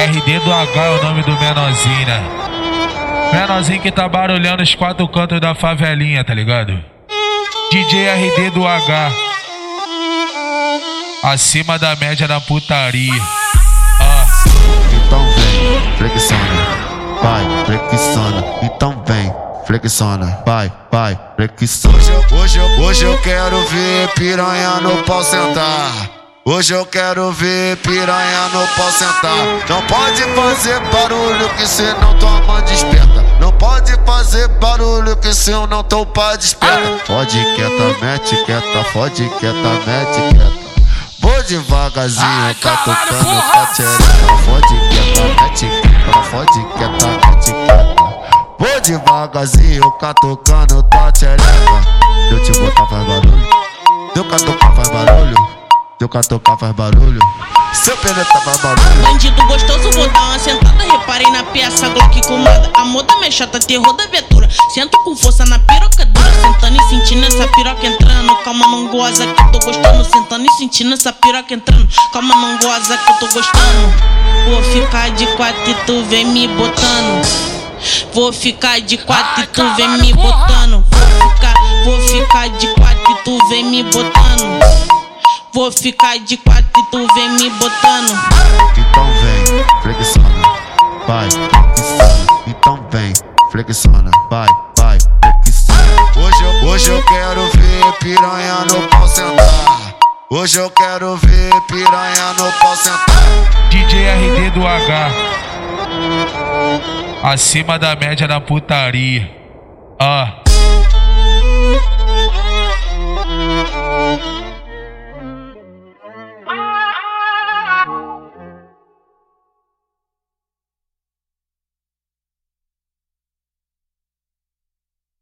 RD do H é o nome do menorzinho, né? Menorzinho que tá barulhando os quatro cantos da favelinha, tá ligado? DJ RD do H. Acima da média da putaria. Ah. Então vem, flexiona, vai, flexiona. Então vem, flexiona, vai, vai, flexiona. Hoje, hoje, hoje eu quero ver piranha no pau sentar. Hoje eu quero ver piranha no pau sentar. Não pode fazer barulho que cê não toma desperta. Não pode fazer barulho que se eu não tô pra desperta. Fode quieta, mete quieta, fode quieta, mete quieta. Vou devagarzinho, tá tocando, tá tchereca. Fode quieta, mete quieta, fode quieta, mete quieta. Vou devagarzinho, tocando, tá tchereca. Eu te botar faz barulho. Deu catucar faz barulho. Teu catucar faz barulho. Seu peneta faz barulho. Bandido gostoso, vou dar uma sentada. Reparei na peça Glock comada. A moda me chata, terror da viatura. Sento com força na piroca dura. Sentando e sentindo essa piroca entrando. Calma, não goza que eu tô gostando. Sentando e sentindo essa piroca entrando. Calma, não goza que eu tô gostando. Vou ficar de quatro e tu vem me botando. Vou ficar de quatro e tu vem me botando. Vou ficar, vou ficar de quatro e tu vem me botando. Vou ficar de quatro e tu vem me botando. Então vem, flexiona, vai, flexiona. Então vem, flexiona, vai, vai, flexiona. Hoje eu, hoje eu quero ver piranha no pau sentar. Hoje eu quero ver piranha no pau sentar. DJ RD do H. Acima da média da putaria. Ah.